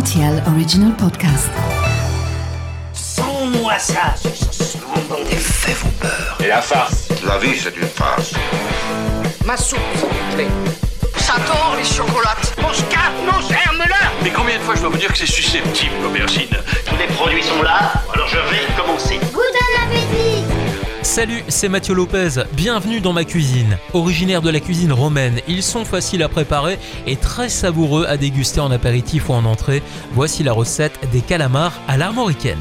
RTL Original Podcast. Sans-moi ça, ce Les faits vont peur. Et la farce La vie, c'est une farce. Ma soupe, vous plaît. Ça tord, les chocolates. Mon scarpe, mon germe-là Mais combien de fois je dois vous dire que c'est susceptible, l'aubergine? Tous les produits sont là, alors je vais. Salut, c'est Mathieu Lopez, bienvenue dans ma cuisine. Originaire de la cuisine romaine, ils sont faciles à préparer et très savoureux à déguster en apéritif ou en entrée. Voici la recette des calamars à l'armoricaine.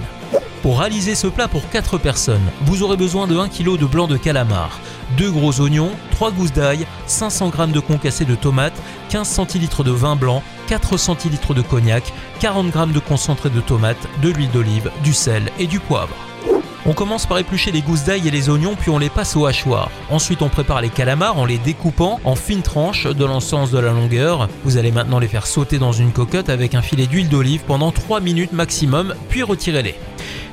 Pour réaliser ce plat pour 4 personnes, vous aurez besoin de 1 kg de blanc de calamar, 2 gros oignons, 3 gousses d'ail, 500 g de concassé de tomates, 15 centilitres de vin blanc, 4 centilitres de cognac, 40 g de concentré de tomates, de l'huile d'olive, du sel et du poivre. On commence par éplucher les gousses d'ail et les oignons, puis on les passe au hachoir. Ensuite, on prépare les calamars en les découpant en fines tranches dans le sens de la longueur. Vous allez maintenant les faire sauter dans une cocotte avec un filet d'huile d'olive pendant 3 minutes maximum, puis retirez-les.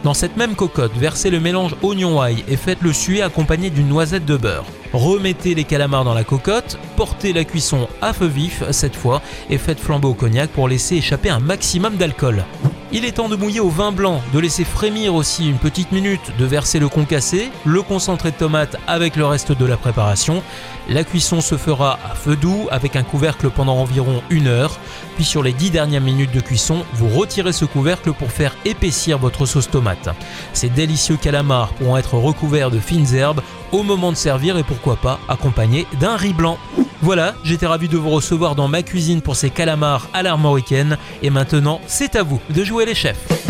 Dans cette même cocotte, versez le mélange oignon-ail et faites-le suer accompagné d'une noisette de beurre. Remettez les calamars dans la cocotte, portez la cuisson à feu vif cette fois et faites flamber au cognac pour laisser échapper un maximum d'alcool. Il est temps de mouiller au vin blanc, de laisser frémir aussi une petite minute, de verser le concassé, le concentré de tomate avec le reste de la préparation. La cuisson se fera à feu doux avec un couvercle pendant environ une heure. Puis sur les 10 dernières minutes de cuisson, vous retirez ce couvercle pour faire épaissir votre sauce tomate. Ces délicieux calamars pourront être recouverts de fines herbes au moment de servir et pourquoi pas accompagnés d'un riz blanc. Voilà, j'étais ravi de vous recevoir dans ma cuisine pour ces calamars à l'armoricaine et maintenant c'est à vous de jouer les chefs.